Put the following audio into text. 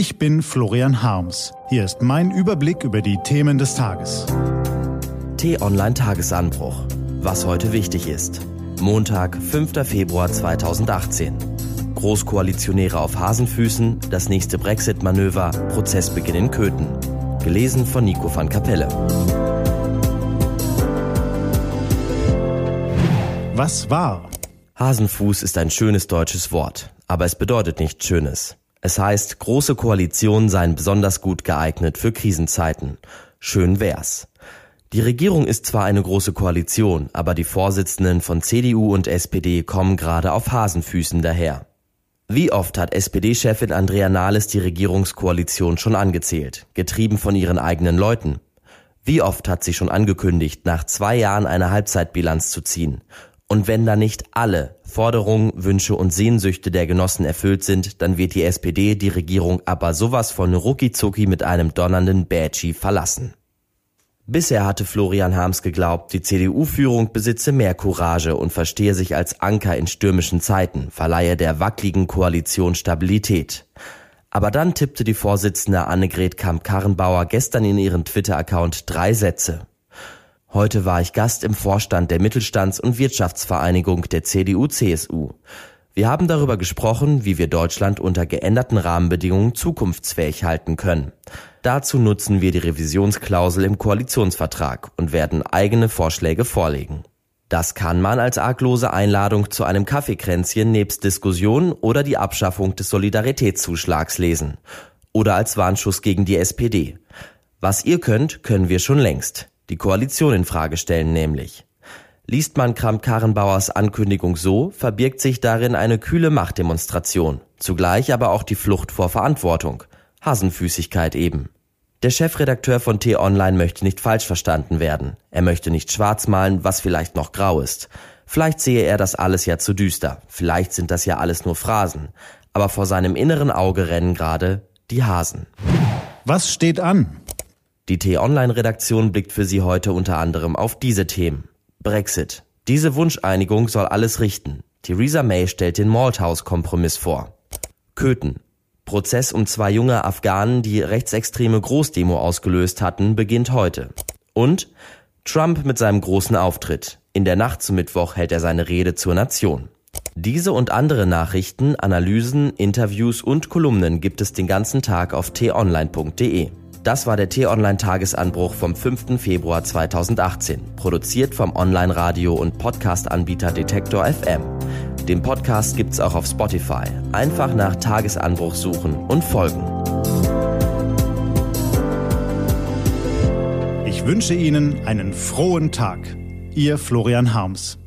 Ich bin Florian Harms. Hier ist mein Überblick über die Themen des Tages. T-Online Tagesanbruch. Was heute wichtig ist. Montag, 5. Februar 2018. Großkoalitionäre auf Hasenfüßen, das nächste Brexit-Manöver, Prozessbeginn in Köthen. Gelesen von Nico van Kapelle. Was war? Hasenfuß ist ein schönes deutsches Wort, aber es bedeutet nichts Schönes. Es heißt, große Koalitionen seien besonders gut geeignet für Krisenzeiten. Schön wär's. Die Regierung ist zwar eine große Koalition, aber die Vorsitzenden von CDU und SPD kommen gerade auf Hasenfüßen daher. Wie oft hat SPD-Chefin Andrea Nahles die Regierungskoalition schon angezählt, getrieben von ihren eigenen Leuten? Wie oft hat sie schon angekündigt, nach zwei Jahren eine Halbzeitbilanz zu ziehen? Und wenn da nicht alle Forderungen, Wünsche und Sehnsüchte der Genossen erfüllt sind, dann wird die SPD die Regierung aber sowas von rucki mit einem donnernden Badgie verlassen. Bisher hatte Florian Harms geglaubt, die CDU-Führung besitze mehr Courage und verstehe sich als Anker in stürmischen Zeiten, verleihe der wackligen Koalition Stabilität. Aber dann tippte die Vorsitzende Annegret Kamp-Karrenbauer gestern in ihren Twitter-Account drei Sätze. Heute war ich Gast im Vorstand der Mittelstands- und Wirtschaftsvereinigung der CDU-CSU. Wir haben darüber gesprochen, wie wir Deutschland unter geänderten Rahmenbedingungen zukunftsfähig halten können. Dazu nutzen wir die Revisionsklausel im Koalitionsvertrag und werden eigene Vorschläge vorlegen. Das kann man als arglose Einladung zu einem Kaffeekränzchen nebst Diskussion oder die Abschaffung des Solidaritätszuschlags lesen. Oder als Warnschuss gegen die SPD. Was ihr könnt, können wir schon längst die Koalition in Frage stellen nämlich. Liest man Kramp-Karrenbauers Ankündigung so, verbirgt sich darin eine kühle Machtdemonstration, zugleich aber auch die Flucht vor Verantwortung, Hasenfüßigkeit eben. Der Chefredakteur von T-Online möchte nicht falsch verstanden werden. Er möchte nicht schwarz malen, was vielleicht noch grau ist. Vielleicht sehe er das alles ja zu düster. Vielleicht sind das ja alles nur Phrasen. Aber vor seinem inneren Auge rennen gerade die Hasen. Was steht an? Die T-Online-Redaktion blickt für Sie heute unter anderem auf diese Themen. Brexit. Diese Wunscheinigung soll alles richten. Theresa May stellt den Malthouse-Kompromiss vor. Köthen. Prozess um zwei junge Afghanen, die rechtsextreme Großdemo ausgelöst hatten, beginnt heute. Und Trump mit seinem großen Auftritt. In der Nacht zum Mittwoch hält er seine Rede zur Nation. Diese und andere Nachrichten, Analysen, Interviews und Kolumnen gibt es den ganzen Tag auf t-online.de. Das war der T-Online-Tagesanbruch vom 5. Februar 2018, produziert vom Online-Radio- und Podcast-Anbieter Detektor FM. Den Podcast gibt's auch auf Spotify. Einfach nach Tagesanbruch suchen und folgen. Ich wünsche Ihnen einen frohen Tag. Ihr Florian Harms.